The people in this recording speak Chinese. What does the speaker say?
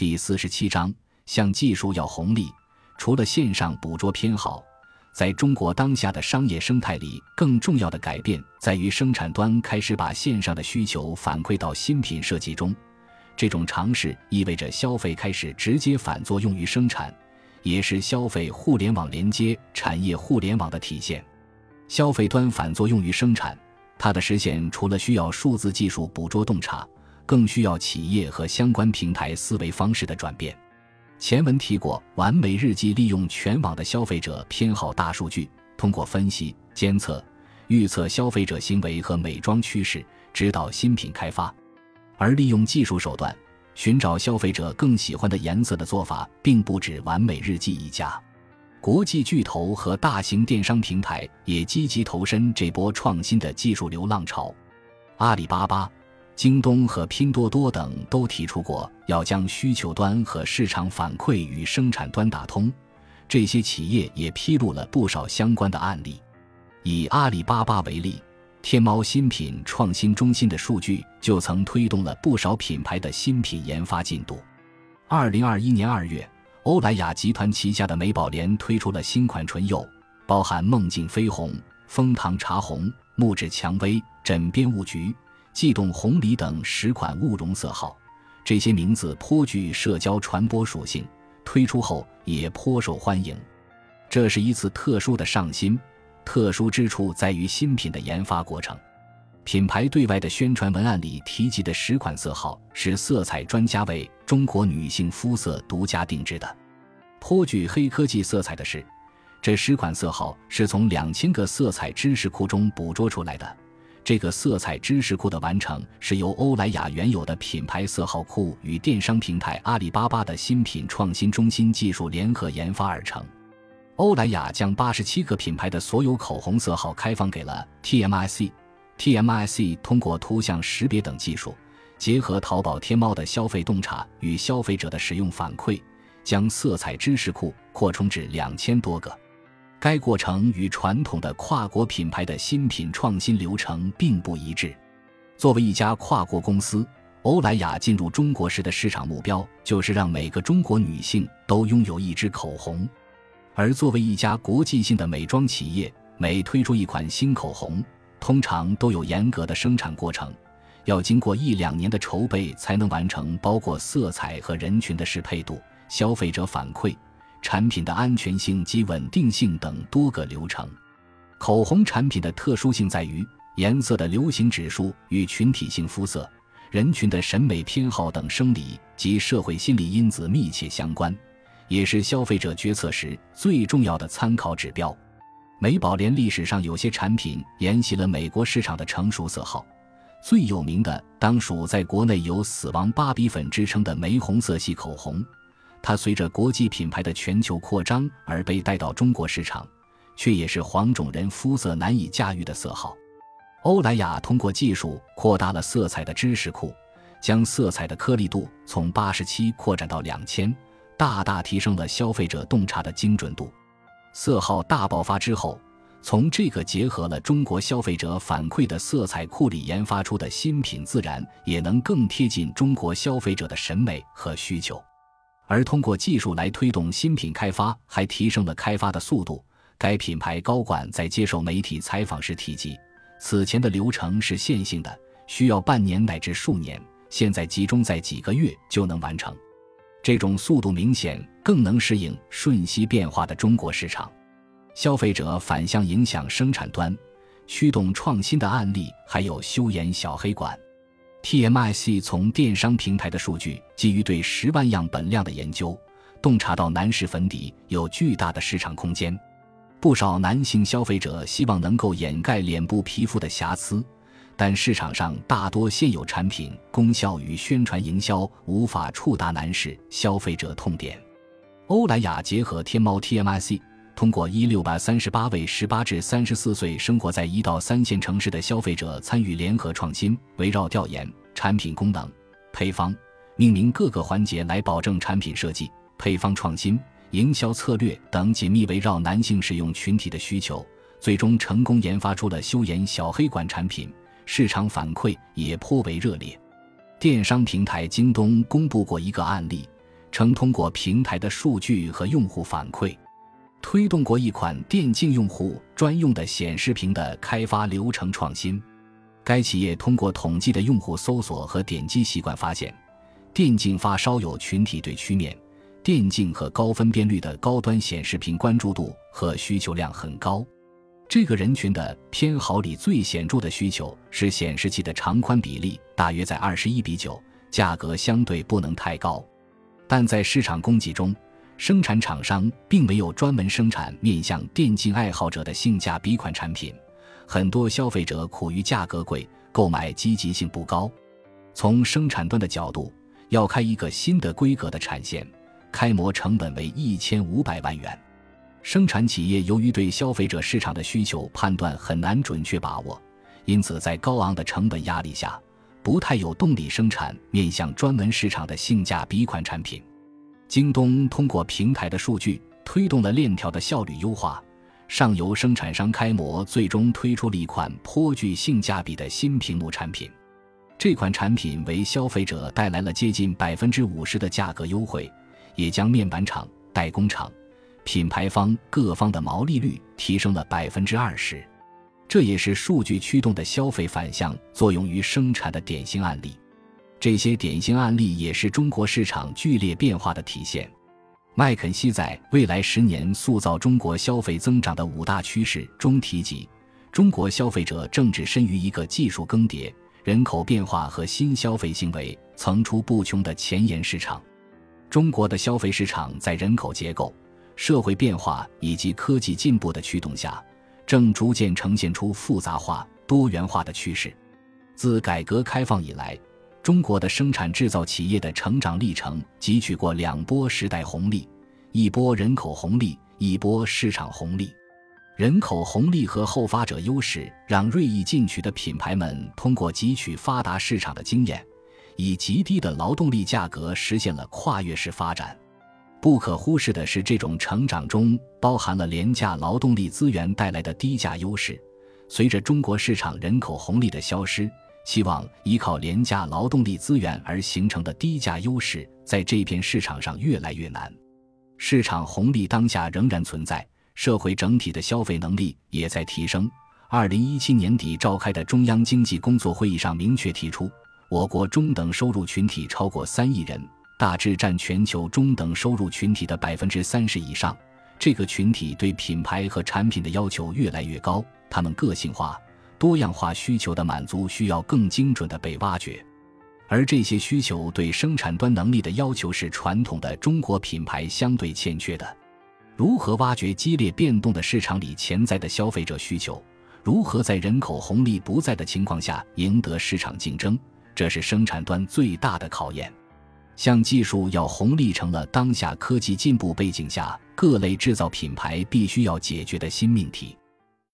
第四十七章，向技术要红利。除了线上捕捉偏好，在中国当下的商业生态里，更重要的改变在于生产端开始把线上的需求反馈到新品设计中。这种尝试意味着消费开始直接反作用于生产，也是消费互联网连接产业互联网的体现。消费端反作用于生产，它的实现除了需要数字技术捕捉洞察。更需要企业和相关平台思维方式的转变。前文提过，完美日记利用全网的消费者偏好大数据，通过分析、监测、预测消费者行为和美妆趋势，指导新品开发。而利用技术手段寻找消费者更喜欢的颜色的做法，并不止完美日记一家。国际巨头和大型电商平台也积极投身这波创新的技术流浪潮。阿里巴巴。京东和拼多多等都提出过要将需求端和市场反馈与生产端打通，这些企业也披露了不少相关的案例。以阿里巴巴为例，天猫新品创新中心的数据就曾推动了不少品牌的新品研发进度。二零二一年二月，欧莱雅集团旗下的美宝莲推出了新款唇釉，包含梦境绯红、枫糖茶红、木质蔷薇、枕边雾菊。悸动红梨等十款雾容色号，这些名字颇具社交传播属性，推出后也颇受欢迎。这是一次特殊的上新，特殊之处在于新品的研发过程。品牌对外的宣传文案里提及的十款色号是色彩专家为中国女性肤色独家定制的。颇具黑科技色彩的是，这十款色号是从两千个色彩知识库中捕捉出来的。这个色彩知识库的完成是由欧莱雅原有的品牌色号库与电商平台阿里巴巴的新品创新中心技术联合研发而成。欧莱雅将八十七个品牌的所有口红色号开放给了 TMIC，TMIC 通过图像识别等技术，结合淘宝天猫的消费洞察与消费者的使用反馈，将色彩知识库扩充至两千多个。该过程与传统的跨国品牌的新品创新流程并不一致。作为一家跨国公司，欧莱雅进入中国时的市场目标就是让每个中国女性都拥有一支口红。而作为一家国际性的美妆企业，每推出一款新口红，通常都有严格的生产过程，要经过一两年的筹备才能完成，包括色彩和人群的适配度、消费者反馈。产品的安全性及稳定性等多个流程。口红产品的特殊性在于，颜色的流行指数与群体性肤色、人群的审美偏好等生理及社会心理因子密切相关，也是消费者决策时最重要的参考指标。美宝莲历史上有些产品沿袭了美国市场的成熟色号，最有名的当属在国内有“死亡芭比粉”之称的玫红色系口红。它随着国际品牌的全球扩张而被带到中国市场，却也是黄种人肤色难以驾驭的色号。欧莱雅通过技术扩大了色彩的知识库，将色彩的颗粒度从八十七扩展到两千，大大提升了消费者洞察的精准度。色号大爆发之后，从这个结合了中国消费者反馈的色彩库里研发出的新品，自然也能更贴近中国消费者的审美和需求。而通过技术来推动新品开发，还提升了开发的速度。该品牌高管在接受媒体采访时提及，此前的流程是线性的，需要半年乃至数年，现在集中在几个月就能完成。这种速度明显更能适应瞬息变化的中国市场。消费者反向影响生产端，驱动创新的案例还有修颜小黑管 TMIC 从电商平台的数据，基于对十万样本量的研究，洞察到男士粉底有巨大的市场空间。不少男性消费者希望能够掩盖脸部皮肤的瑕疵，但市场上大多现有产品功效与宣传营销无法触达男士消费者痛点。欧莱雅结合天猫 TMIC。通过一六百三十八位十八至三十四岁生活在一到三线城市的消费者参与联合创新，围绕调研、产品功能、配方、命名各个环节来保证产品设计、配方创新、营销策略等紧密围绕男性使用群体的需求，最终成功研发出了修颜小黑管产品，市场反馈也颇为热烈。电商平台京东公布过一个案例。称通过平台的数据和用户反馈，推动过一款电竞用户专用的显示屏的开发流程创新。该企业通过统计的用户搜索和点击习惯发现，电竞发烧友群体对曲面、电竞和高分辨率的高端显示屏关注度和需求量很高。这个人群的偏好里最显著的需求是显示器的长宽比例大约在二十一比九，价格相对不能太高。但在市场供给中，生产厂商并没有专门生产面向电竞爱好者的性价比款产品。很多消费者苦于价格贵，购买积极性不高。从生产端的角度，要开一个新的规格的产线，开模成本为一千五百万元。生产企业由于对消费者市场的需求判断很难准确把握，因此在高昂的成本压力下，不太有动力生产面向专门市场的性价比款产品。京东通过平台的数据，推动了链条的效率优化。上游生产商开模，最终推出了一款颇具性价比的新屏幕产品。这款产品为消费者带来了接近百分之五十的价格优惠，也将面板厂、代工厂、品牌方各方的毛利率提升了百分之二十。这也是数据驱动的消费反向作用于生产的典型案例。这些典型案例也是中国市场剧烈变化的体现。麦肯锡在未来十年塑造中国消费增长的五大趋势中提及，中国消费者正置身于一个技术更迭、人口变化和新消费行为层出不穷的前沿市场。中国的消费市场在人口结构、社会变化以及科技进步的驱动下，正逐渐呈现出复杂化、多元化的趋势。自改革开放以来，中国的生产制造企业的成长历程汲取过两波时代红利，一波人口红利，一波市场红利。人口红利和后发者优势，让锐意进取的品牌们通过汲取发达市场的经验，以极低的劳动力价格实现了跨越式发展。不可忽视的是，这种成长中包含了廉价劳动力资源带来的低价优势。随着中国市场人口红利的消失。希望依靠廉价劳动力资源而形成的低价优势，在这片市场上越来越难。市场红利当下仍然存在，社会整体的消费能力也在提升。二零一七年底召开的中央经济工作会议上明确提出，我国中等收入群体超过三亿人，大致占全球中等收入群体的百分之三十以上。这个群体对品牌和产品的要求越来越高，他们个性化。多样化需求的满足需要更精准的被挖掘，而这些需求对生产端能力的要求是传统的中国品牌相对欠缺的。如何挖掘激烈变动的市场里潜在的消费者需求？如何在人口红利不在的情况下赢得市场竞争？这是生产端最大的考验。像技术要红利，成了当下科技进步背景下各类制造品牌必须要解决的新命题。